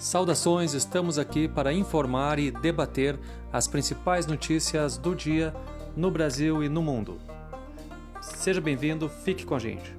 Saudações, estamos aqui para informar e debater as principais notícias do dia no Brasil e no mundo. Seja bem-vindo, fique com a gente.